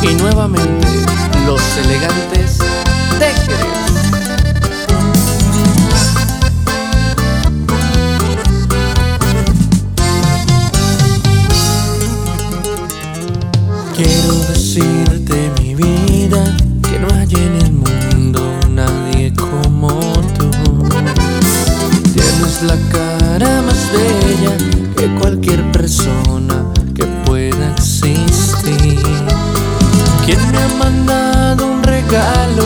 Y nuevamente, los elegantes de Jerez. Quiero decirte mi vida que no hay en el mundo nadie como tú. Tienes la cara más bella que cualquier persona ¿Quién me ha mandado un regalo?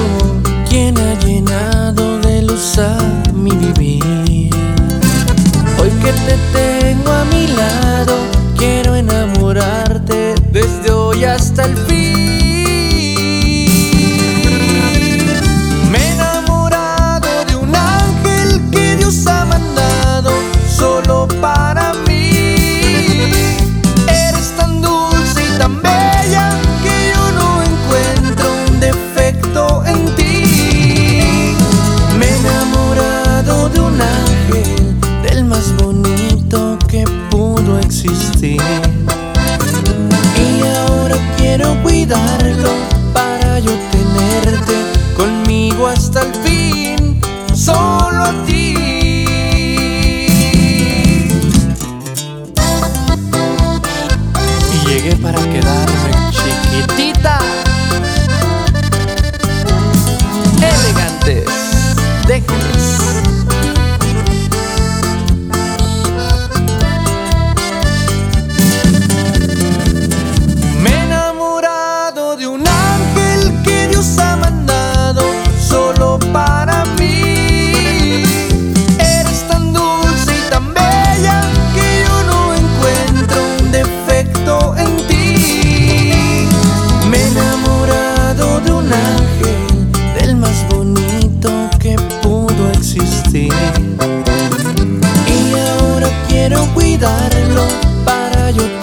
¿Quién ha llenado de luz a mi vivir? Hoy que te tengo a mi lado, quiero enamorarte desde hoy hasta el fin. Quiero cuidarlo para yo tenerte conmigo hasta el fin, solo a ti. Y llegué para quedarme chiquitita. Quiero cuidarlo para yo